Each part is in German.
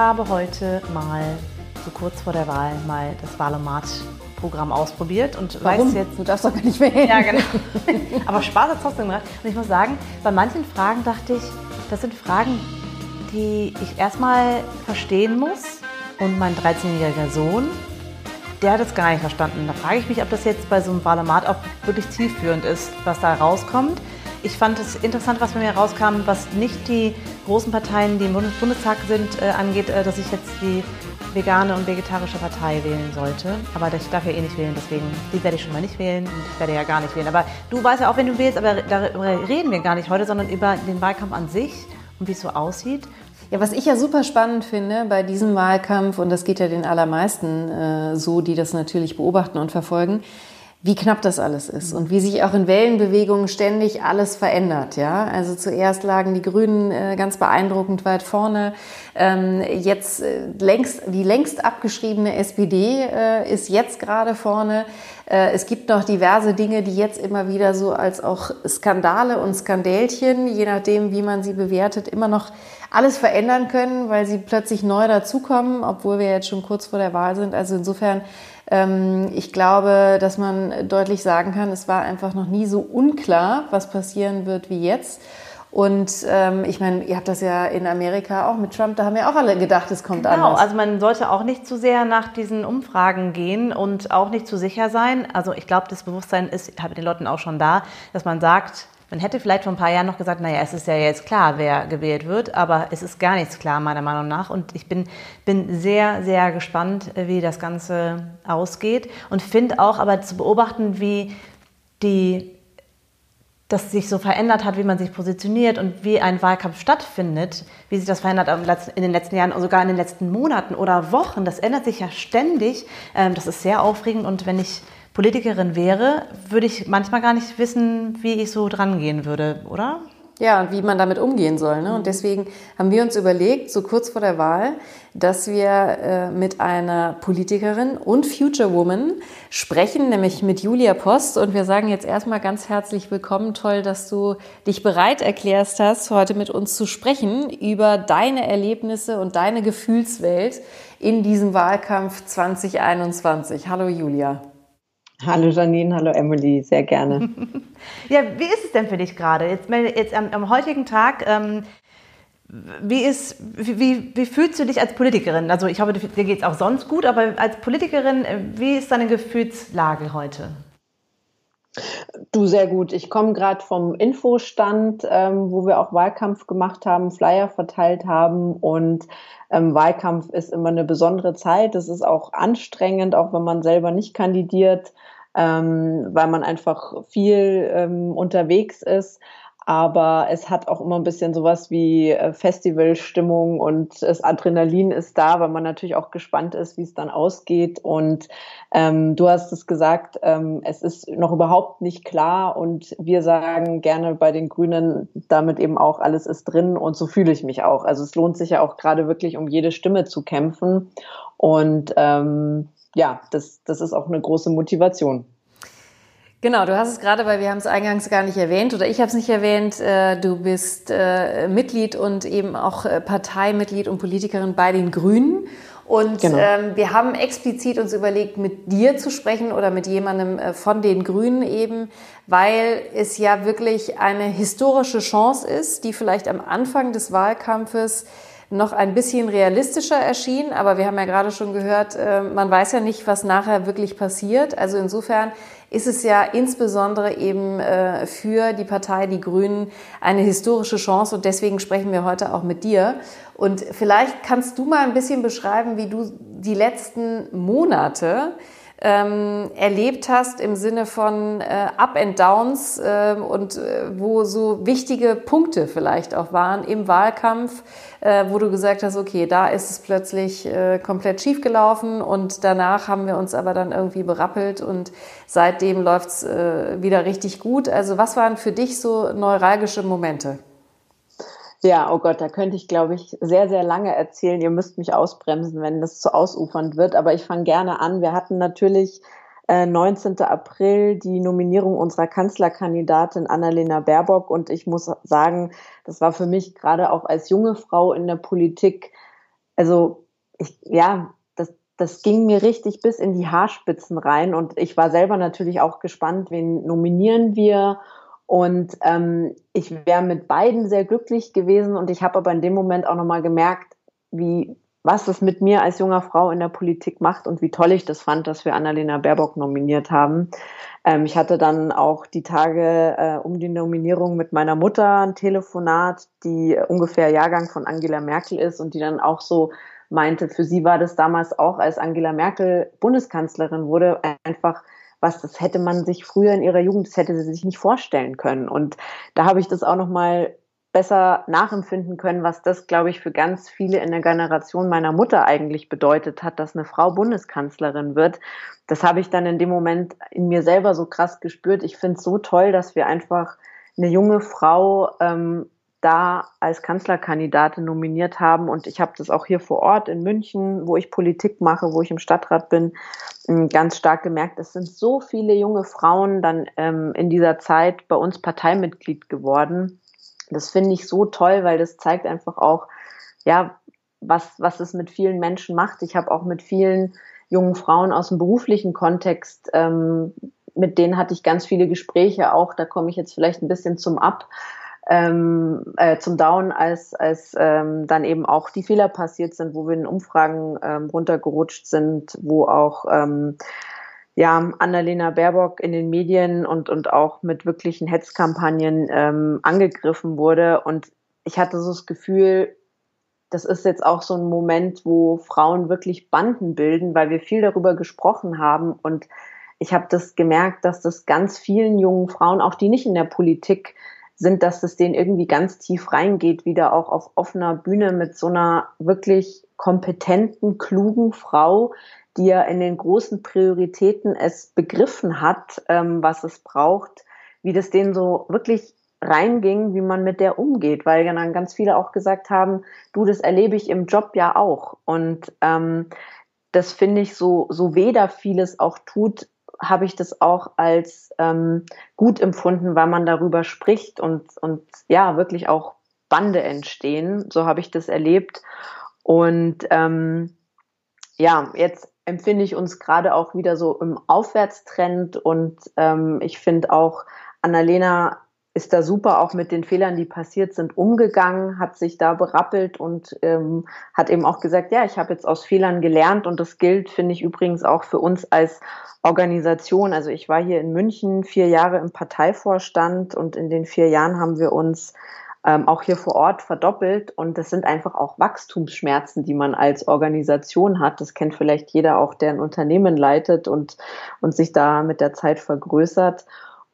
habe heute mal so kurz vor der Wahl mal das Wahlomat-Programm ausprobiert und Warum? weiß jetzt. Du darfst doch gar nicht wählen. Ja, genau. Aber Spaß hat es trotzdem gemacht. Und ich muss sagen, bei manchen Fragen dachte ich, das sind Fragen, die ich erstmal verstehen muss. Und mein 13-jähriger Sohn, der hat es gar nicht verstanden. Da frage ich mich, ob das jetzt bei so einem Wahlomat auch wirklich zielführend ist, was da rauskommt. Ich fand es interessant, was bei mir rauskam, was nicht die großen Parteien, die im Bundestag sind, äh, angeht, äh, dass ich jetzt die vegane und vegetarische Partei wählen sollte. Aber ich darf ja eh nicht wählen, deswegen die werde ich schon mal nicht wählen und ich werde ja gar nicht wählen. Aber du weißt ja auch, wenn du wählst, aber darüber reden wir gar nicht heute, sondern über den Wahlkampf an sich und wie es so aussieht. Ja, was ich ja super spannend finde bei diesem Wahlkampf, und das geht ja den allermeisten äh, so, die das natürlich beobachten und verfolgen, wie knapp das alles ist und wie sich auch in Wellenbewegungen ständig alles verändert. Ja, also zuerst lagen die Grünen äh, ganz beeindruckend weit vorne. Ähm, jetzt äh, längst die längst abgeschriebene SPD äh, ist jetzt gerade vorne. Es gibt noch diverse Dinge, die jetzt immer wieder so als auch Skandale und Skandälchen, je nachdem, wie man sie bewertet, immer noch alles verändern können, weil sie plötzlich neu dazukommen, obwohl wir jetzt schon kurz vor der Wahl sind. Also insofern ich glaube, dass man deutlich sagen kann, es war einfach noch nie so unklar, was passieren wird wie jetzt. Und ähm, ich meine, ihr habt das ja in Amerika auch mit Trump, da haben ja auch alle gedacht, es kommt genau, anders. Genau, also man sollte auch nicht zu sehr nach diesen Umfragen gehen und auch nicht zu sicher sein. Also ich glaube, das Bewusstsein ist habe den Leuten auch schon da, dass man sagt, man hätte vielleicht vor ein paar Jahren noch gesagt, naja, es ist ja jetzt klar, wer gewählt wird, aber es ist gar nichts klar, meiner Meinung nach. Und ich bin, bin sehr, sehr gespannt, wie das Ganze ausgeht und finde auch aber zu beobachten, wie die das sich so verändert hat, wie man sich positioniert und wie ein Wahlkampf stattfindet, wie sich das verändert in den letzten Jahren und sogar in den letzten Monaten oder Wochen. Das ändert sich ja ständig. Ähm, das ist sehr aufregend und wenn ich Politikerin wäre, würde ich manchmal gar nicht wissen, wie ich so dran gehen würde, oder? Ja, und wie man damit umgehen soll. Ne? Und deswegen haben wir uns überlegt, so kurz vor der Wahl, dass wir äh, mit einer Politikerin und Future Woman sprechen, nämlich mit Julia Post. Und wir sagen jetzt erstmal ganz herzlich willkommen. Toll, dass du dich bereit erklärst hast, heute mit uns zu sprechen über deine Erlebnisse und deine Gefühlswelt in diesem Wahlkampf 2021. Hallo Julia. Hallo Janine, hallo Emily, sehr gerne. ja, wie ist es denn für dich gerade? Jetzt, jetzt am, am heutigen Tag, ähm, wie, ist, wie, wie, fühlst du dich als Politikerin? Also ich hoffe, dir geht es auch sonst gut, aber als Politikerin, äh, wie ist deine Gefühlslage heute? Du sehr gut. Ich komme gerade vom Infostand, ähm, wo wir auch Wahlkampf gemacht haben, Flyer verteilt haben und ähm, Wahlkampf ist immer eine besondere Zeit. Es ist auch anstrengend, auch wenn man selber nicht kandidiert, ähm, weil man einfach viel ähm, unterwegs ist aber es hat auch immer ein bisschen sowas wie äh, Festivalstimmung und das Adrenalin ist da, weil man natürlich auch gespannt ist, wie es dann ausgeht. Und ähm, du hast es gesagt, ähm, es ist noch überhaupt nicht klar und wir sagen gerne bei den Grünen damit eben auch, alles ist drin und so fühle ich mich auch. Also es lohnt sich ja auch gerade wirklich um jede Stimme zu kämpfen und ähm, ja, das, das ist auch eine große Motivation. Genau, du hast es gerade, weil wir haben es eingangs gar nicht erwähnt oder ich habe es nicht erwähnt. Äh, du bist äh, Mitglied und eben auch äh, Parteimitglied und Politikerin bei den Grünen. Und genau. ähm, wir haben explizit uns überlegt, mit dir zu sprechen oder mit jemandem von den Grünen eben, weil es ja wirklich eine historische Chance ist, die vielleicht am Anfang des Wahlkampfes noch ein bisschen realistischer erschien. Aber wir haben ja gerade schon gehört, man weiß ja nicht, was nachher wirklich passiert. Also insofern ist es ja insbesondere eben äh, für die Partei Die Grünen eine historische Chance und deswegen sprechen wir heute auch mit dir. Und vielleicht kannst du mal ein bisschen beschreiben, wie du die letzten Monate ähm, erlebt hast im Sinne von äh, Up and Downs äh, und äh, wo so wichtige Punkte vielleicht auch waren im Wahlkampf, äh, wo du gesagt hast, okay, da ist es plötzlich äh, komplett schief gelaufen und danach haben wir uns aber dann irgendwie berappelt und seitdem läuft's äh, wieder richtig gut. Also was waren für dich so neuralgische Momente? Ja, oh Gott, da könnte ich, glaube ich, sehr, sehr lange erzählen. Ihr müsst mich ausbremsen, wenn das zu ausufernd wird. Aber ich fange gerne an. Wir hatten natürlich äh, 19. April die Nominierung unserer Kanzlerkandidatin Annalena Baerbock. Und ich muss sagen, das war für mich gerade auch als junge Frau in der Politik also ich, ja, das, das ging mir richtig bis in die Haarspitzen rein und ich war selber natürlich auch gespannt, wen nominieren wir. Und ähm, ich wäre mit beiden sehr glücklich gewesen und ich habe aber in dem Moment auch nochmal gemerkt, wie, was es mit mir als junger Frau in der Politik macht und wie toll ich das fand, dass wir Annalena Baerbock nominiert haben. Ähm, ich hatte dann auch die Tage äh, um die Nominierung mit meiner Mutter ein Telefonat, die ungefähr Jahrgang von Angela Merkel ist und die dann auch so meinte, für sie war das damals auch, als Angela Merkel Bundeskanzlerin wurde, einfach was, das hätte man sich früher in ihrer Jugend, das hätte sie sich nicht vorstellen können. Und da habe ich das auch nochmal besser nachempfinden können, was das, glaube ich, für ganz viele in der Generation meiner Mutter eigentlich bedeutet hat, dass eine Frau Bundeskanzlerin wird. Das habe ich dann in dem Moment in mir selber so krass gespürt. Ich finde es so toll, dass wir einfach eine junge Frau ähm, da als Kanzlerkandidatin nominiert haben. Und ich habe das auch hier vor Ort in München, wo ich Politik mache, wo ich im Stadtrat bin, ähm, ganz stark gemerkt. Es sind so viele junge Frauen dann ähm, in dieser Zeit bei uns Parteimitglied geworden. Das finde ich so toll, weil das zeigt einfach auch, ja, was, was es mit vielen Menschen macht. Ich habe auch mit vielen jungen Frauen aus dem beruflichen Kontext, ähm, mit denen hatte ich ganz viele Gespräche auch, da komme ich jetzt vielleicht ein bisschen zum Ab, ähm, äh, zum Down, als, als ähm, dann eben auch die Fehler passiert sind, wo wir in Umfragen ähm, runtergerutscht sind, wo auch ähm, ja, Annalena Baerbock in den Medien und, und auch mit wirklichen Hetzkampagnen ähm, angegriffen wurde. Und ich hatte so das Gefühl, das ist jetzt auch so ein Moment, wo Frauen wirklich Banden bilden, weil wir viel darüber gesprochen haben. Und ich habe das gemerkt, dass das ganz vielen jungen Frauen, auch die nicht in der Politik sind, dass es denen irgendwie ganz tief reingeht, wieder auch auf offener Bühne mit so einer wirklich kompetenten, klugen Frau, die ja in den großen Prioritäten es begriffen hat, ähm, was es braucht, wie das denen so wirklich reinging, wie man mit der umgeht, weil dann ganz viele auch gesagt haben, du, das erlebe ich im Job ja auch. Und ähm, das finde ich so, so weder vieles auch tut, habe ich das auch als ähm, gut empfunden, weil man darüber spricht und, und ja, wirklich auch Bande entstehen. So habe ich das erlebt. Und ähm, ja, jetzt empfinde ich uns gerade auch wieder so im Aufwärtstrend und ähm, ich finde auch, Annalena ist da super auch mit den Fehlern, die passiert sind, umgegangen, hat sich da berappelt und ähm, hat eben auch gesagt, ja, ich habe jetzt aus Fehlern gelernt und das gilt, finde ich übrigens auch für uns als Organisation. Also ich war hier in München vier Jahre im Parteivorstand und in den vier Jahren haben wir uns ähm, auch hier vor Ort verdoppelt und das sind einfach auch Wachstumsschmerzen, die man als Organisation hat. Das kennt vielleicht jeder auch, der ein Unternehmen leitet und, und sich da mit der Zeit vergrößert.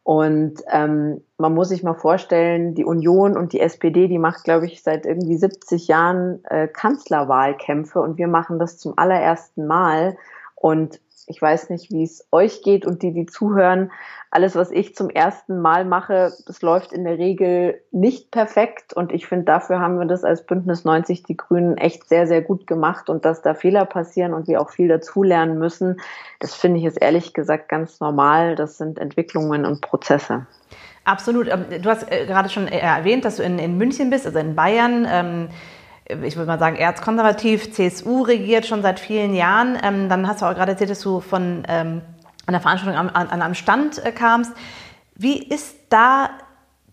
Und ähm, man muss sich mal vorstellen, die Union und die SPD, die macht, glaube ich, seit irgendwie 70 Jahren äh, Kanzlerwahlkämpfe und wir machen das zum allerersten Mal. Und ich weiß nicht, wie es euch geht und die, die zuhören. Alles, was ich zum ersten Mal mache, das läuft in der Regel nicht perfekt. Und ich finde, dafür haben wir das als Bündnis 90 Die Grünen echt sehr, sehr gut gemacht. Und dass da Fehler passieren und wir auch viel dazulernen müssen, das finde ich ist ehrlich gesagt ganz normal. Das sind Entwicklungen und Prozesse. Absolut. Ähm, du hast äh, gerade schon äh, erwähnt, dass du in, in München bist, also in Bayern. Ich würde mal sagen, erzkonservativ, CSU regiert schon seit vielen Jahren. Ähm, dann hast du auch gerade erzählt, dass du von ähm, einer Veranstaltung an, an, einem Stand äh, kamst. Wie ist da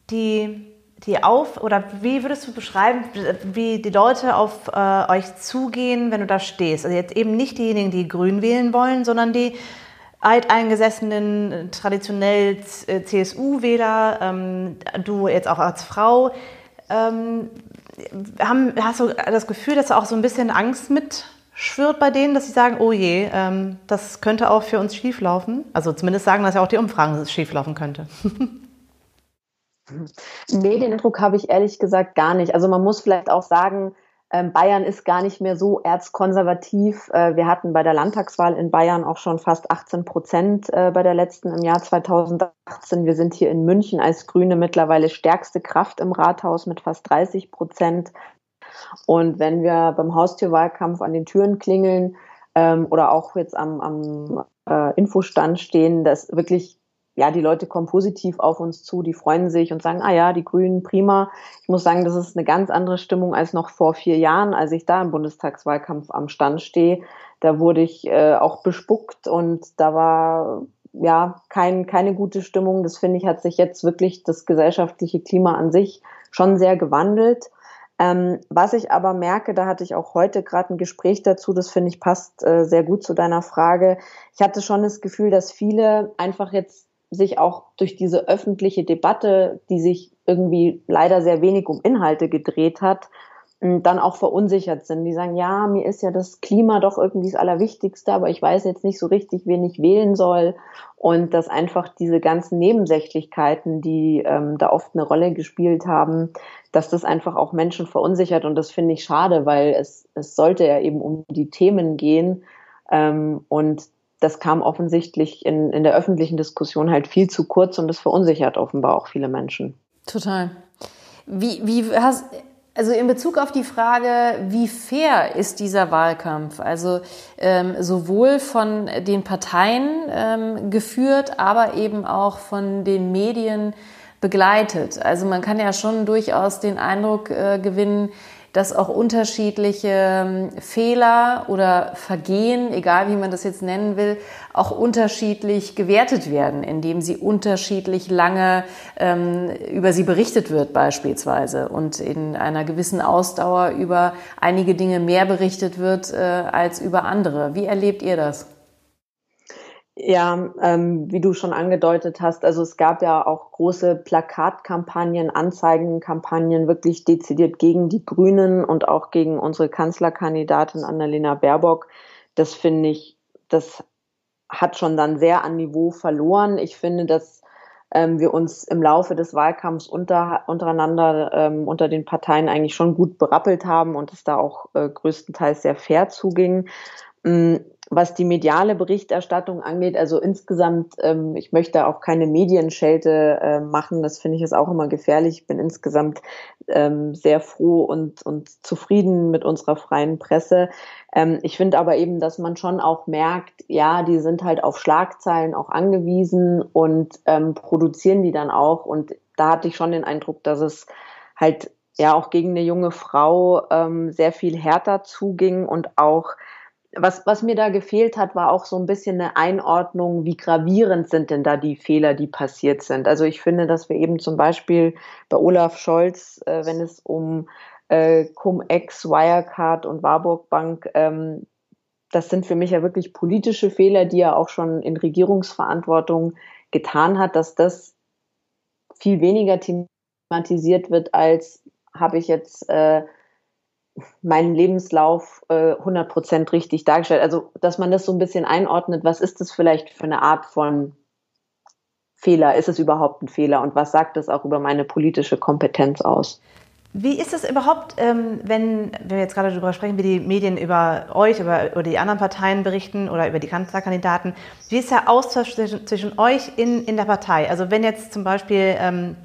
die, die Auf- oder wie würdest du beschreiben, wie die Leute auf äh, euch zugehen, wenn du da stehst? Also jetzt eben nicht diejenigen, die Grün wählen wollen, sondern die alteingesessenen, traditionell äh, CSU-Wähler, ähm, du jetzt auch als Frau. Ähm, haben, hast du das Gefühl, dass auch so ein bisschen Angst mitschwirrt bei denen, dass sie sagen, oh je, ähm, das könnte auch für uns schieflaufen? Also zumindest sagen das ja auch die Umfragen, dass es schieflaufen könnte. nee, den Eindruck habe ich ehrlich gesagt gar nicht. Also man muss vielleicht auch sagen, Bayern ist gar nicht mehr so erzkonservativ. Äh, wir hatten bei der Landtagswahl in Bayern auch schon fast 18 Prozent äh, bei der letzten im Jahr 2018. Wir sind hier in München als Grüne mittlerweile stärkste Kraft im Rathaus mit fast 30 Prozent. Und wenn wir beim Haustürwahlkampf an den Türen klingeln ähm, oder auch jetzt am, am äh, Infostand stehen, dass wirklich ja, die Leute kommen positiv auf uns zu, die freuen sich und sagen, ah ja, die Grünen, prima. Ich muss sagen, das ist eine ganz andere Stimmung als noch vor vier Jahren, als ich da im Bundestagswahlkampf am Stand stehe. Da wurde ich äh, auch bespuckt und da war ja kein, keine gute Stimmung. Das finde ich, hat sich jetzt wirklich das gesellschaftliche Klima an sich schon sehr gewandelt. Ähm, was ich aber merke, da hatte ich auch heute gerade ein Gespräch dazu, das finde ich passt äh, sehr gut zu deiner Frage. Ich hatte schon das Gefühl, dass viele einfach jetzt sich auch durch diese öffentliche Debatte, die sich irgendwie leider sehr wenig um Inhalte gedreht hat, dann auch verunsichert sind. Die sagen, ja, mir ist ja das Klima doch irgendwie das Allerwichtigste, aber ich weiß jetzt nicht so richtig, wen ich wählen soll. Und dass einfach diese ganzen Nebensächlichkeiten, die ähm, da oft eine Rolle gespielt haben, dass das einfach auch Menschen verunsichert. Und das finde ich schade, weil es, es sollte ja eben um die Themen gehen. Ähm, und das kam offensichtlich in, in der öffentlichen Diskussion halt viel zu kurz und das verunsichert offenbar auch viele Menschen. Total. Wie, wie hast, also in Bezug auf die Frage, wie fair ist dieser Wahlkampf, also ähm, sowohl von den Parteien ähm, geführt, aber eben auch von den Medien begleitet. Also man kann ja schon durchaus den Eindruck äh, gewinnen, dass auch unterschiedliche ähm, Fehler oder Vergehen, egal wie man das jetzt nennen will, auch unterschiedlich gewertet werden, indem sie unterschiedlich lange ähm, über sie berichtet wird beispielsweise und in einer gewissen Ausdauer über einige Dinge mehr berichtet wird äh, als über andere. Wie erlebt ihr das? Ja, ähm, wie du schon angedeutet hast, also es gab ja auch große Plakatkampagnen, Anzeigenkampagnen, wirklich dezidiert gegen die Grünen und auch gegen unsere Kanzlerkandidatin Annalena Baerbock. Das finde ich, das hat schon dann sehr an Niveau verloren. Ich finde, dass ähm, wir uns im Laufe des Wahlkampfs unter, untereinander ähm, unter den Parteien eigentlich schon gut berappelt haben und es da auch äh, größtenteils sehr fair zuging. Mm, was die mediale Berichterstattung angeht, also insgesamt, ähm, ich möchte auch keine Medienschelte äh, machen, das finde ich ist auch immer gefährlich. Ich bin insgesamt ähm, sehr froh und, und zufrieden mit unserer freien Presse. Ähm, ich finde aber eben, dass man schon auch merkt, ja, die sind halt auf Schlagzeilen auch angewiesen und ähm, produzieren die dann auch. Und da hatte ich schon den Eindruck, dass es halt ja auch gegen eine junge Frau ähm, sehr viel härter zuging und auch was, was mir da gefehlt hat, war auch so ein bisschen eine Einordnung, wie gravierend sind denn da die Fehler, die passiert sind. Also ich finde, dass wir eben zum Beispiel bei Olaf Scholz, äh, wenn es um äh, Cum-Ex, Wirecard und Warburg Bank, ähm, das sind für mich ja wirklich politische Fehler, die er auch schon in Regierungsverantwortung getan hat, dass das viel weniger thematisiert wird, als habe ich jetzt äh, meinen Lebenslauf äh, 100% richtig dargestellt. Also, dass man das so ein bisschen einordnet, was ist das vielleicht für eine Art von Fehler? Ist es überhaupt ein Fehler? Und was sagt das auch über meine politische Kompetenz aus? Wie ist es überhaupt, ähm, wenn, wenn wir jetzt gerade darüber sprechen, wie die Medien über euch über, oder die anderen Parteien berichten oder über die Kanzlerkandidaten? Wie ist der Austausch zwischen, zwischen euch in, in der Partei? Also wenn jetzt zum Beispiel ähm,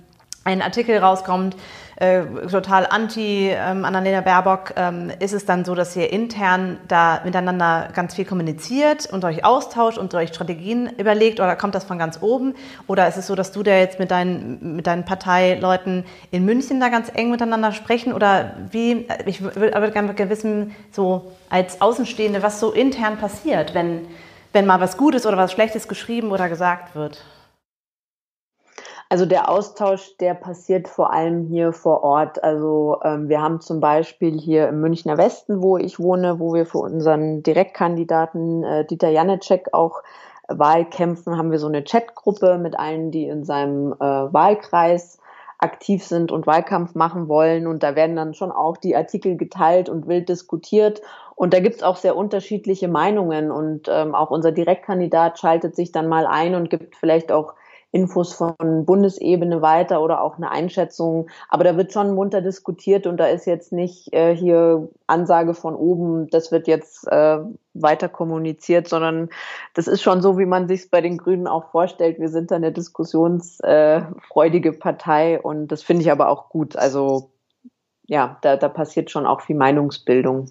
ein Artikel rauskommt, äh, total anti ähm, Annalena Baerbock, ähm, ist es dann so, dass ihr intern da miteinander ganz viel kommuniziert und euch austauscht und euch Strategien überlegt oder kommt das von ganz oben? Oder ist es so, dass du da jetzt mit deinen, mit deinen Parteileuten in München da ganz eng miteinander sprechen? Oder wie, ich würde aber gerne wissen, so als Außenstehende, was so intern passiert, wenn, wenn mal was Gutes oder was Schlechtes geschrieben oder gesagt wird? Also der Austausch, der passiert vor allem hier vor Ort. Also ähm, wir haben zum Beispiel hier im Münchner Westen, wo ich wohne, wo wir für unseren Direktkandidaten äh, Dieter Janecek auch Wahlkämpfen, haben wir so eine Chatgruppe mit allen, die in seinem äh, Wahlkreis aktiv sind und Wahlkampf machen wollen. Und da werden dann schon auch die Artikel geteilt und wild diskutiert. Und da gibt's auch sehr unterschiedliche Meinungen. Und ähm, auch unser Direktkandidat schaltet sich dann mal ein und gibt vielleicht auch Infos von Bundesebene weiter oder auch eine Einschätzung. Aber da wird schon munter diskutiert und da ist jetzt nicht äh, hier Ansage von oben, das wird jetzt äh, weiter kommuniziert, sondern das ist schon so, wie man sich bei den Grünen auch vorstellt. Wir sind da eine diskussionsfreudige äh, Partei und das finde ich aber auch gut. Also ja, da, da passiert schon auch viel Meinungsbildung.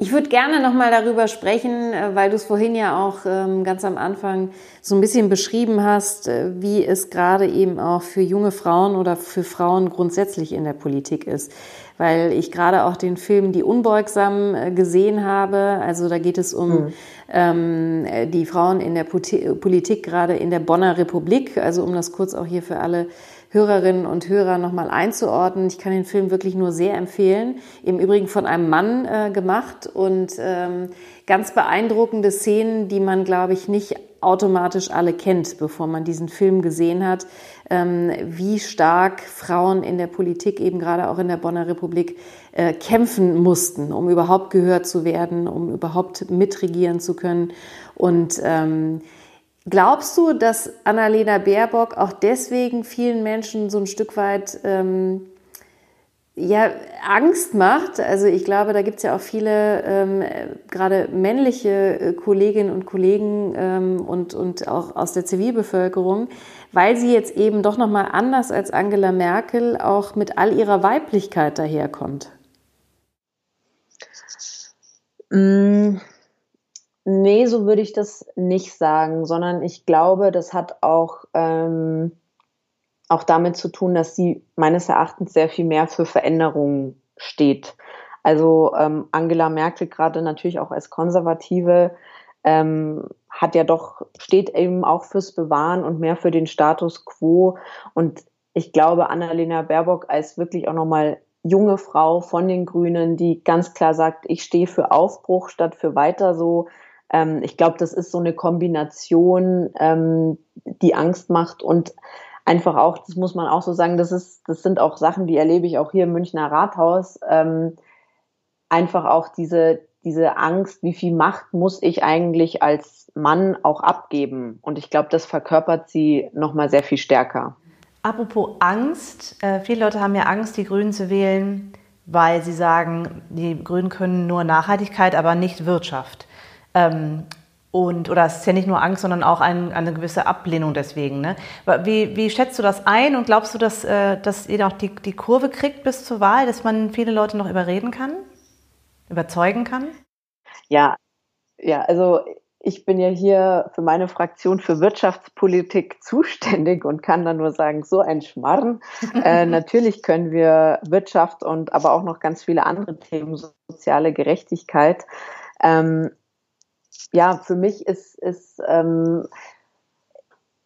Ich würde gerne nochmal darüber sprechen, äh, weil du es vorhin ja auch ähm, ganz am Anfang so ein bisschen beschrieben hast, äh, wie es gerade eben auch für junge Frauen oder für Frauen grundsätzlich in der Politik ist. Weil ich gerade auch den Film Die Unbeugsamen äh, gesehen habe. Also da geht es um mhm. die Frauen in der Politik, gerade in der Bonner Republik. Also um das kurz auch hier für alle Hörerinnen und Hörer nochmal einzuordnen. Ich kann den Film wirklich nur sehr empfehlen. Im Übrigen von einem Mann äh, gemacht und ähm, ganz beeindruckende Szenen, die man, glaube ich, nicht automatisch alle kennt, bevor man diesen Film gesehen hat, ähm, wie stark Frauen in der Politik, eben gerade auch in der Bonner Republik, äh, kämpfen mussten, um überhaupt gehört zu werden, um überhaupt mitregieren zu können. Und ähm, Glaubst du, dass Annalena Baerbock auch deswegen vielen Menschen so ein Stück weit ähm, ja, Angst macht? Also ich glaube, da gibt es ja auch viele, ähm, gerade männliche äh, Kolleginnen und Kollegen ähm, und, und auch aus der Zivilbevölkerung, weil sie jetzt eben doch nochmal anders als Angela Merkel auch mit all ihrer Weiblichkeit daherkommt. Mmh. Nee, so würde ich das nicht sagen, sondern ich glaube, das hat auch, ähm, auch damit zu tun, dass sie meines Erachtens sehr viel mehr für Veränderungen steht. Also ähm, Angela Merkel gerade natürlich auch als Konservative ähm, hat ja doch, steht eben auch fürs Bewahren und mehr für den Status quo. Und ich glaube, Annalena Baerbock als wirklich auch nochmal junge Frau von den Grünen, die ganz klar sagt, ich stehe für Aufbruch statt für weiter so, ähm, ich glaube, das ist so eine Kombination, ähm, die Angst macht und einfach auch, das muss man auch so sagen, das ist, das sind auch Sachen, die erlebe ich auch hier im Münchner Rathaus. Ähm, einfach auch diese, diese Angst, wie viel Macht muss ich eigentlich als Mann auch abgeben? Und ich glaube, das verkörpert sie nochmal sehr viel stärker. Apropos Angst, äh, viele Leute haben ja Angst, die Grünen zu wählen, weil sie sagen, die Grünen können nur Nachhaltigkeit, aber nicht Wirtschaft. Ähm, und, oder es ist ja nicht nur Angst, sondern auch ein, eine gewisse Ablehnung deswegen. Ne? Wie, wie schätzt du das ein und glaubst du, dass, äh, dass ihr auch die, die Kurve kriegt bis zur Wahl, dass man viele Leute noch überreden kann, überzeugen kann? Ja, ja, also ich bin ja hier für meine Fraktion für Wirtschaftspolitik zuständig und kann dann nur sagen, so ein Schmarrn. äh, natürlich können wir Wirtschaft und aber auch noch ganz viele andere Themen, soziale Gerechtigkeit. Ähm, ja, für mich ist, ist ähm,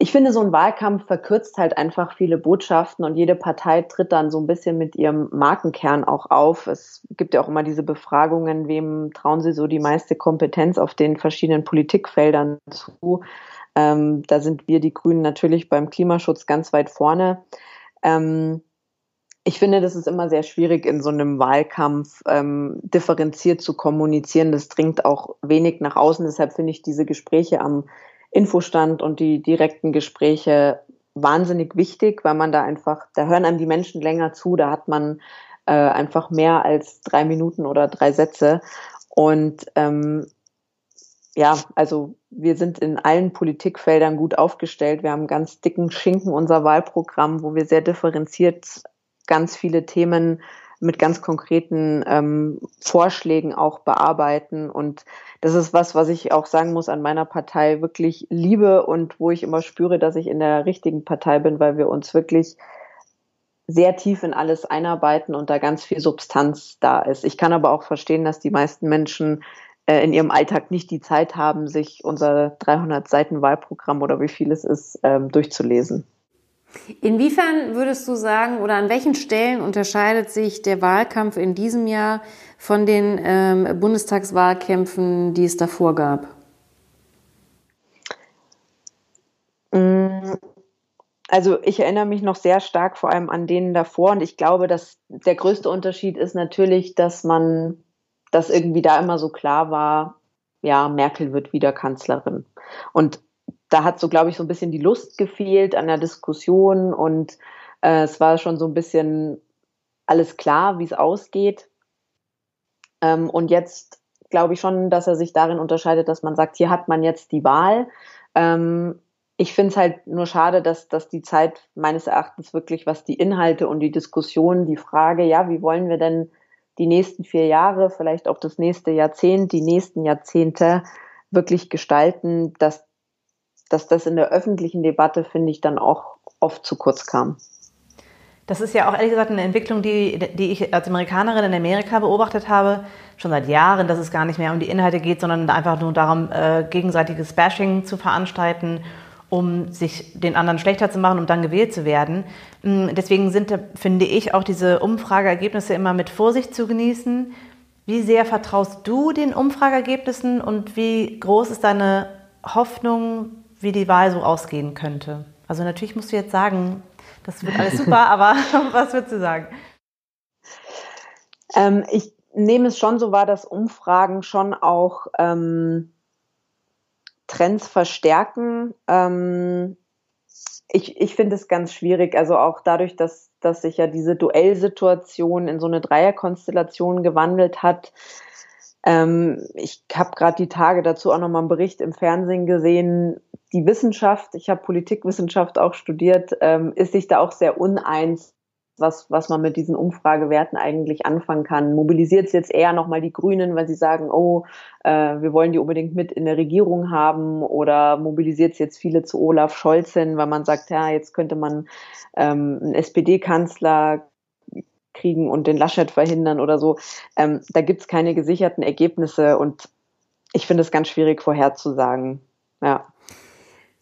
ich finde, so ein Wahlkampf verkürzt halt einfach viele Botschaften und jede Partei tritt dann so ein bisschen mit ihrem Markenkern auch auf. Es gibt ja auch immer diese Befragungen, wem trauen sie so die meiste Kompetenz auf den verschiedenen Politikfeldern zu. Ähm, da sind wir, die Grünen, natürlich beim Klimaschutz ganz weit vorne. Ähm, ich finde, das ist immer sehr schwierig in so einem Wahlkampf ähm, differenziert zu kommunizieren. Das dringt auch wenig nach außen. Deshalb finde ich diese Gespräche am Infostand und die direkten Gespräche wahnsinnig wichtig, weil man da einfach, da hören einem die Menschen länger zu, da hat man äh, einfach mehr als drei Minuten oder drei Sätze. Und ähm, ja, also wir sind in allen Politikfeldern gut aufgestellt. Wir haben ganz dicken Schinken unser Wahlprogramm, wo wir sehr differenziert ganz viele Themen mit ganz konkreten ähm, Vorschlägen auch bearbeiten. Und das ist was, was ich auch sagen muss, an meiner Partei wirklich liebe und wo ich immer spüre, dass ich in der richtigen Partei bin, weil wir uns wirklich sehr tief in alles einarbeiten und da ganz viel Substanz da ist. Ich kann aber auch verstehen, dass die meisten Menschen äh, in ihrem Alltag nicht die Zeit haben, sich unser 300 Seiten Wahlprogramm oder wie viel es ist, ähm, durchzulesen. Inwiefern würdest du sagen oder an welchen Stellen unterscheidet sich der Wahlkampf in diesem Jahr von den ähm, Bundestagswahlkämpfen, die es davor gab? Mm, also ich erinnere mich noch sehr stark vor allem an denen davor und ich glaube, dass der größte Unterschied ist natürlich, dass man, dass irgendwie da immer so klar war, ja, Merkel wird wieder Kanzlerin. Und da hat so, glaube ich, so ein bisschen die Lust gefehlt an der Diskussion und äh, es war schon so ein bisschen alles klar, wie es ausgeht. Ähm, und jetzt glaube ich schon, dass er sich darin unterscheidet, dass man sagt, hier hat man jetzt die Wahl. Ähm, ich finde es halt nur schade, dass, dass die Zeit meines Erachtens wirklich, was die Inhalte und die Diskussion, die Frage, ja, wie wollen wir denn die nächsten vier Jahre, vielleicht auch das nächste Jahrzehnt, die nächsten Jahrzehnte wirklich gestalten, dass, dass das in der öffentlichen Debatte, finde ich, dann auch oft zu kurz kam. Das ist ja auch ehrlich gesagt eine Entwicklung, die, die ich als Amerikanerin in Amerika beobachtet habe, schon seit Jahren, dass es gar nicht mehr um die Inhalte geht, sondern einfach nur darum, äh, gegenseitiges Bashing zu veranstalten, um sich den anderen schlechter zu machen, um dann gewählt zu werden. Mm, deswegen sind, finde ich, auch diese Umfrageergebnisse immer mit Vorsicht zu genießen. Wie sehr vertraust du den Umfrageergebnissen und wie groß ist deine Hoffnung, wie die Wahl so ausgehen könnte? Also natürlich musst du jetzt sagen, das wird alles super, aber was würdest du sagen? Ähm, ich nehme es schon so wahr, dass Umfragen schon auch ähm, Trends verstärken. Ähm, ich ich finde es ganz schwierig, also auch dadurch, dass, dass sich ja diese Duellsituation in so eine Dreierkonstellation gewandelt hat. Ähm, ich habe gerade die Tage dazu auch nochmal einen Bericht im Fernsehen gesehen, die Wissenschaft, ich habe Politikwissenschaft auch studiert, ähm, ist sich da auch sehr uneins, was, was man mit diesen Umfragewerten eigentlich anfangen kann. Mobilisiert es jetzt eher nochmal die Grünen, weil sie sagen, oh, äh, wir wollen die unbedingt mit in der Regierung haben oder mobilisiert es jetzt viele zu Olaf Scholz hin, weil man sagt, ja, jetzt könnte man ähm, einen SPD-Kanzler kriegen und den Laschet verhindern oder so. Ähm, da gibt es keine gesicherten Ergebnisse und ich finde es ganz schwierig vorherzusagen. Ja.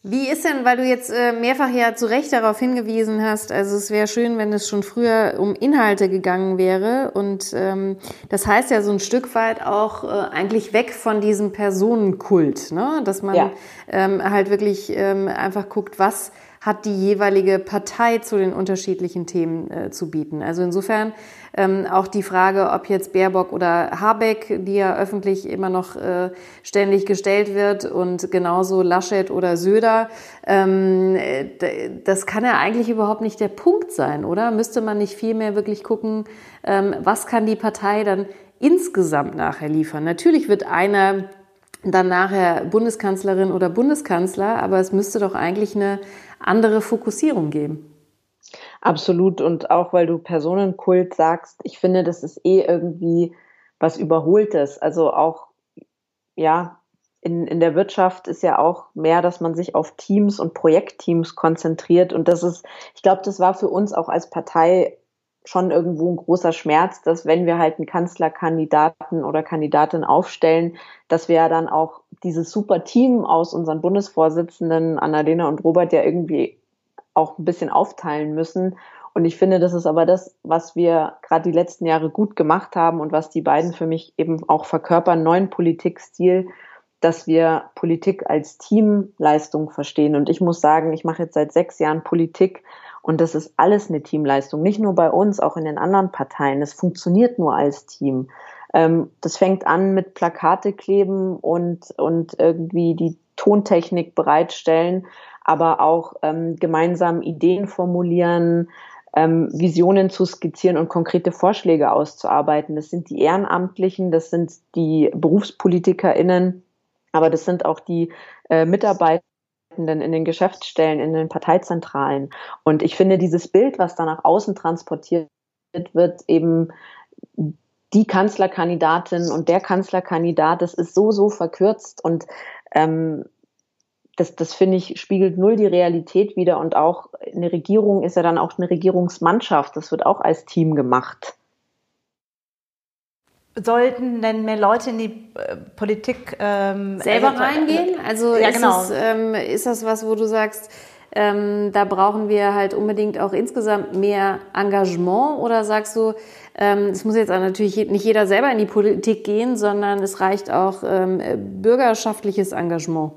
Wie ist denn, weil du jetzt äh, mehrfach ja zu Recht darauf hingewiesen hast, also es wäre schön, wenn es schon früher um Inhalte gegangen wäre und ähm, das heißt ja so ein Stück weit auch äh, eigentlich weg von diesem Personenkult, ne? dass man ja. ähm, halt wirklich ähm, einfach guckt, was hat die jeweilige Partei zu den unterschiedlichen Themen äh, zu bieten. Also insofern ähm, auch die Frage, ob jetzt Baerbock oder Habeck, die ja öffentlich immer noch äh, ständig gestellt wird, und genauso Laschet oder Söder, ähm, das kann ja eigentlich überhaupt nicht der Punkt sein, oder? Müsste man nicht vielmehr wirklich gucken, ähm, was kann die Partei dann insgesamt nachher liefern? Natürlich wird einer dann nachher Bundeskanzlerin oder Bundeskanzler, aber es müsste doch eigentlich eine andere Fokussierung geben. Absolut. Und auch weil du Personenkult sagst, ich finde, das ist eh irgendwie was Überholtes. Also auch, ja, in, in der Wirtschaft ist ja auch mehr, dass man sich auf Teams und Projektteams konzentriert. Und das ist, ich glaube, das war für uns auch als Partei schon irgendwo ein großer Schmerz, dass wenn wir halt einen Kanzlerkandidaten oder Kandidatin aufstellen, dass wir ja dann auch dieses super Team aus unseren Bundesvorsitzenden Annalena und Robert ja irgendwie auch ein bisschen aufteilen müssen. Und ich finde, das ist aber das, was wir gerade die letzten Jahre gut gemacht haben und was die beiden für mich eben auch verkörpern, neuen Politikstil, dass wir Politik als Teamleistung verstehen. Und ich muss sagen, ich mache jetzt seit sechs Jahren Politik und das ist alles eine Teamleistung, nicht nur bei uns, auch in den anderen Parteien. Es funktioniert nur als Team. Ähm, das fängt an mit Plakate kleben und, und irgendwie die Tontechnik bereitstellen, aber auch ähm, gemeinsam Ideen formulieren, ähm, Visionen zu skizzieren und konkrete Vorschläge auszuarbeiten. Das sind die Ehrenamtlichen, das sind die BerufspolitikerInnen, aber das sind auch die äh, Mitarbeiter in den Geschäftsstellen, in den Parteizentralen. Und ich finde, dieses Bild, was da nach außen transportiert wird, eben die Kanzlerkandidatin und der Kanzlerkandidat, das ist so, so verkürzt und ähm, das, das finde ich, spiegelt null die Realität wieder und auch eine Regierung ist ja dann auch eine Regierungsmannschaft, das wird auch als Team gemacht. Sollten denn mehr Leute in die äh, Politik ähm, selber also, reingehen? Also ja, ist, genau. es, ähm, ist das was, wo du sagst, ähm, da brauchen wir halt unbedingt auch insgesamt mehr Engagement oder sagst du, ähm, es muss jetzt natürlich nicht jeder selber in die Politik gehen, sondern es reicht auch ähm, bürgerschaftliches Engagement?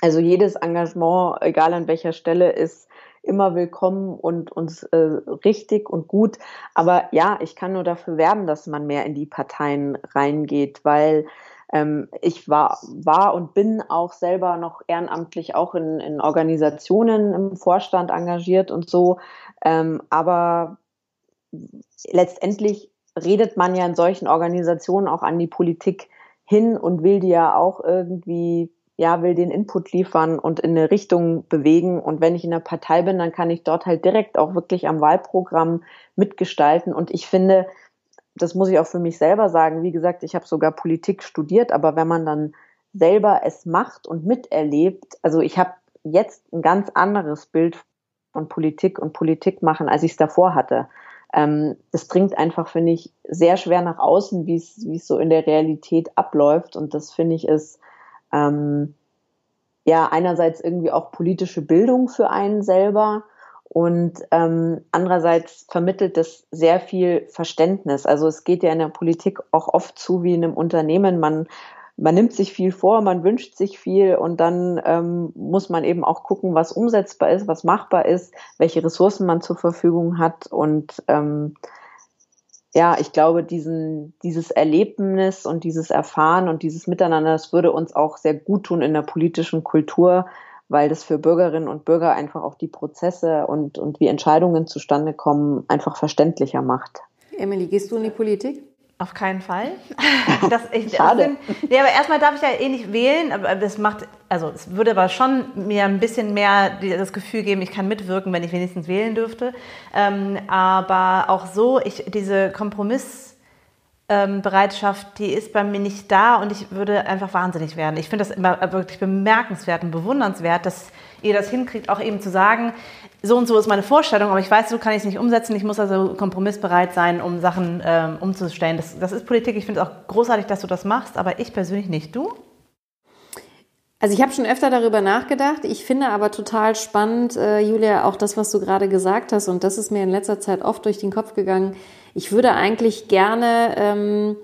Also jedes Engagement, egal an welcher Stelle, ist immer willkommen und uns äh, richtig und gut. Aber ja, ich kann nur dafür werben, dass man mehr in die Parteien reingeht, weil ähm, ich war, war und bin auch selber noch ehrenamtlich auch in, in Organisationen im Vorstand engagiert und so. Ähm, aber letztendlich redet man ja in solchen Organisationen auch an die Politik hin und will die ja auch irgendwie ja, will den Input liefern und in eine Richtung bewegen. Und wenn ich in der Partei bin, dann kann ich dort halt direkt auch wirklich am Wahlprogramm mitgestalten. Und ich finde, das muss ich auch für mich selber sagen, wie gesagt, ich habe sogar Politik studiert, aber wenn man dann selber es macht und miterlebt, also ich habe jetzt ein ganz anderes Bild von Politik und Politik machen, als ich es davor hatte. Ähm, das dringt einfach, finde ich, sehr schwer nach außen, wie es so in der Realität abläuft. Und das finde ich ist ähm, ja einerseits irgendwie auch politische Bildung für einen selber und ähm, andererseits vermittelt das sehr viel Verständnis. Also es geht ja in der Politik auch oft zu wie in einem Unternehmen. Man man nimmt sich viel vor, man wünscht sich viel und dann ähm, muss man eben auch gucken, was umsetzbar ist, was machbar ist, welche Ressourcen man zur Verfügung hat und ähm, ja, ich glaube, diesen, dieses Erlebnis und dieses Erfahren und dieses Miteinander, das würde uns auch sehr gut tun in der politischen Kultur, weil das für Bürgerinnen und Bürger einfach auch die Prozesse und, und wie Entscheidungen zustande kommen, einfach verständlicher macht. Emily, gehst du in die Politik? Auf keinen Fall. Das, ich, Schade. Das sind, nee, aber erstmal darf ich ja eh nicht wählen, aber das macht, also es würde aber schon mir ein bisschen mehr das Gefühl geben, ich kann mitwirken, wenn ich wenigstens wählen dürfte. Ähm, aber auch so, ich, diese Kompromissbereitschaft, ähm, die ist bei mir nicht da und ich würde einfach wahnsinnig werden. Ich finde das immer wirklich bemerkenswert und bewundernswert, dass ihr das hinkriegt, auch eben zu sagen, so und so ist meine Vorstellung, aber ich weiß, so kann ich es nicht umsetzen. Ich muss also kompromissbereit sein, um Sachen ähm, umzustellen. Das, das ist Politik. Ich finde es auch großartig, dass du das machst, aber ich persönlich nicht. Du? Also ich habe schon öfter darüber nachgedacht. Ich finde aber total spannend, äh, Julia, auch das, was du gerade gesagt hast. Und das ist mir in letzter Zeit oft durch den Kopf gegangen. Ich würde eigentlich gerne ähm,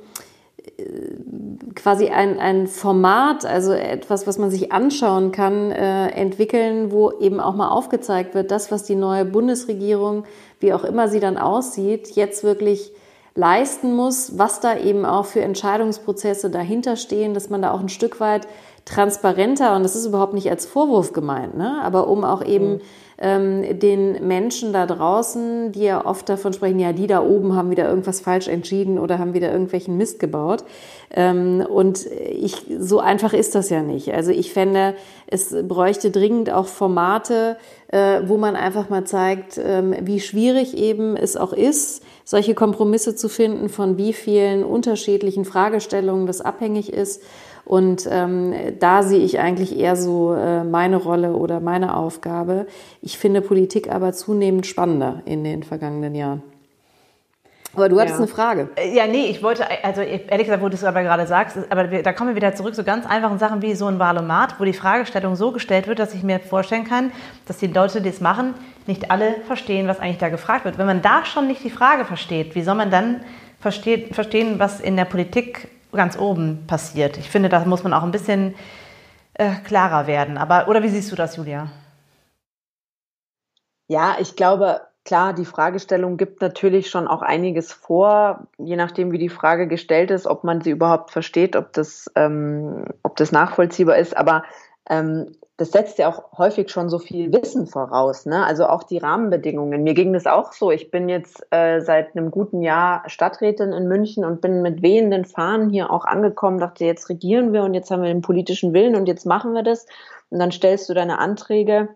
quasi ein, ein Format, also etwas, was man sich anschauen kann, äh, entwickeln, wo eben auch mal aufgezeigt wird, das, was die neue Bundesregierung, wie auch immer sie dann aussieht, jetzt wirklich leisten muss, was da eben auch für Entscheidungsprozesse dahinter stehen, dass man da auch ein Stück weit transparenter, und das ist überhaupt nicht als Vorwurf gemeint, ne? aber um auch eben mhm ähm, den Menschen da draußen, die ja oft davon sprechen, ja, die da oben haben wieder irgendwas falsch entschieden oder haben wieder irgendwelchen Mist gebaut. Ähm, und ich, so einfach ist das ja nicht. Also ich fände, es bräuchte dringend auch Formate, äh, wo man einfach mal zeigt, ähm, wie schwierig eben es auch ist, solche Kompromisse zu finden, von wie vielen unterschiedlichen Fragestellungen das abhängig ist und ähm, da sehe ich eigentlich eher so äh, meine Rolle oder meine Aufgabe. Ich finde Politik aber zunehmend spannender in den vergangenen Jahren. Aber du hattest ja. eine Frage. Äh, ja, nee, ich wollte, also ehrlich gesagt, wo du es aber gerade sagst, aber wir, da kommen wir wieder zurück zu ganz einfachen Sachen wie so ein Wahlomat, wo die Fragestellung so gestellt wird, dass ich mir vorstellen kann, dass die Leute, die es machen, nicht alle verstehen, was eigentlich da gefragt wird. Wenn man da schon nicht die Frage versteht, wie soll man dann versteht, verstehen, was in der Politik ganz oben passiert. Ich finde, da muss man auch ein bisschen äh, klarer werden. Aber, oder wie siehst du das, Julia? Ja, ich glaube, klar, die Fragestellung gibt natürlich schon auch einiges vor, je nachdem, wie die Frage gestellt ist, ob man sie überhaupt versteht, ob das, ähm, ob das nachvollziehbar ist. Aber ähm, das setzt ja auch häufig schon so viel Wissen voraus, ne? Also auch die Rahmenbedingungen. Mir ging das auch so. Ich bin jetzt äh, seit einem guten Jahr Stadträtin in München und bin mit wehenden Fahnen hier auch angekommen, dachte, jetzt regieren wir und jetzt haben wir den politischen Willen und jetzt machen wir das. Und dann stellst du deine Anträge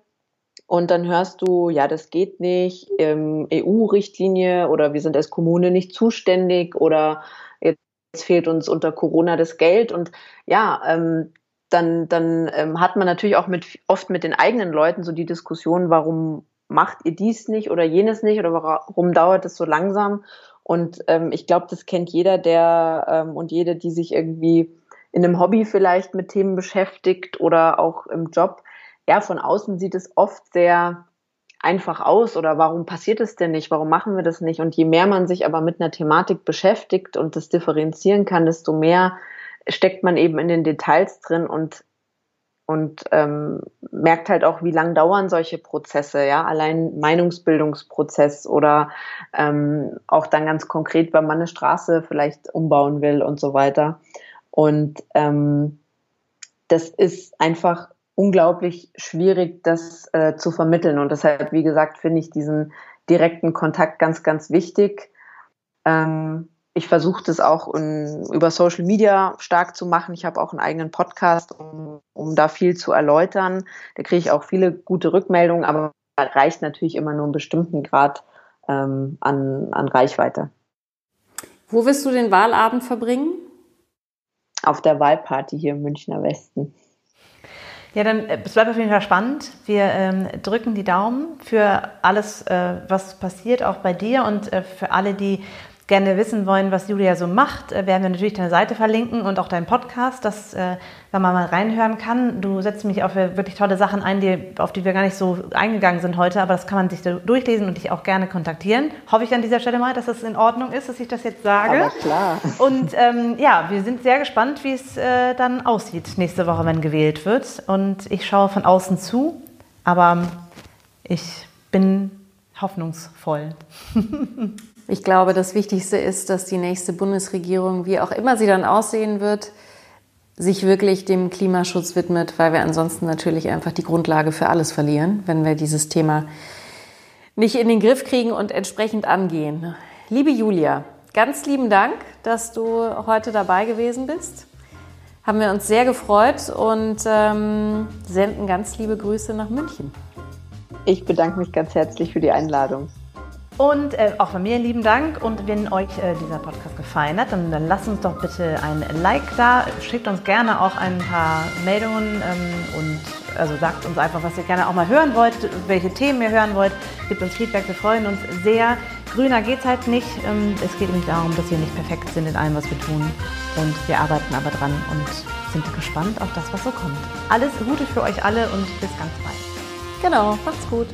und dann hörst du, ja, das geht nicht, ähm, EU-Richtlinie oder wir sind als Kommune nicht zuständig oder jetzt fehlt uns unter Corona das Geld und ja, ähm, dann, dann ähm, hat man natürlich auch mit, oft mit den eigenen Leuten so die Diskussion, warum macht ihr dies nicht oder jenes nicht oder warum dauert es so langsam? Und ähm, ich glaube, das kennt jeder, der ähm, und jede, die sich irgendwie in einem Hobby vielleicht mit Themen beschäftigt oder auch im Job. Ja, von außen sieht es oft sehr einfach aus oder warum passiert es denn nicht? Warum machen wir das nicht? Und je mehr man sich aber mit einer Thematik beschäftigt und das differenzieren kann, desto mehr steckt man eben in den Details drin und und ähm, merkt halt auch, wie lang dauern solche Prozesse, ja, allein Meinungsbildungsprozess oder ähm, auch dann ganz konkret, wenn man eine Straße vielleicht umbauen will und so weiter. Und ähm, das ist einfach unglaublich schwierig, das äh, zu vermitteln. Und deshalb, wie gesagt, finde ich diesen direkten Kontakt ganz, ganz wichtig. Ähm, ich versuche das auch in, über Social Media stark zu machen. Ich habe auch einen eigenen Podcast, um, um da viel zu erläutern. Da kriege ich auch viele gute Rückmeldungen, aber reicht natürlich immer nur einen bestimmten Grad ähm, an, an Reichweite. Wo wirst du den Wahlabend verbringen? Auf der Wahlparty hier im Münchner Westen. Ja, dann äh, es bleibt auf jeden Fall spannend. Wir ähm, drücken die Daumen für alles, äh, was passiert, auch bei dir und äh, für alle, die gerne wissen wollen, was Julia so macht, äh, werden wir natürlich deine Seite verlinken und auch deinen Podcast, dass äh, man mal reinhören kann. Du setzt mich auf wirklich tolle Sachen ein, die, auf die wir gar nicht so eingegangen sind heute, aber das kann man sich durchlesen und dich auch gerne kontaktieren. Hoffe ich an dieser Stelle mal, dass das in Ordnung ist, dass ich das jetzt sage. Aber klar. Und ähm, ja, wir sind sehr gespannt, wie es äh, dann aussieht nächste Woche, wenn gewählt wird. Und ich schaue von außen zu, aber ich bin hoffnungsvoll. Ich glaube, das Wichtigste ist, dass die nächste Bundesregierung, wie auch immer sie dann aussehen wird, sich wirklich dem Klimaschutz widmet, weil wir ansonsten natürlich einfach die Grundlage für alles verlieren, wenn wir dieses Thema nicht in den Griff kriegen und entsprechend angehen. Liebe Julia, ganz lieben Dank, dass du heute dabei gewesen bist. Haben wir uns sehr gefreut und ähm, senden ganz liebe Grüße nach München. Ich bedanke mich ganz herzlich für die Einladung. Und äh, auch von mir lieben Dank. Und wenn euch äh, dieser Podcast gefallen hat, dann, dann, lasst uns doch bitte ein Like da. Schickt uns gerne auch ein paar Meldungen ähm, und also sagt uns einfach, was ihr gerne auch mal hören wollt, welche Themen ihr hören wollt. Gebt uns Feedback, wir freuen uns sehr. Grüner geht es halt nicht. Ähm, es geht nämlich darum, dass wir nicht perfekt sind in allem, was wir tun. Und wir arbeiten aber dran und sind gespannt auf das, was so kommt. Alles Gute für euch alle und bis ganz bald. Genau, macht's gut.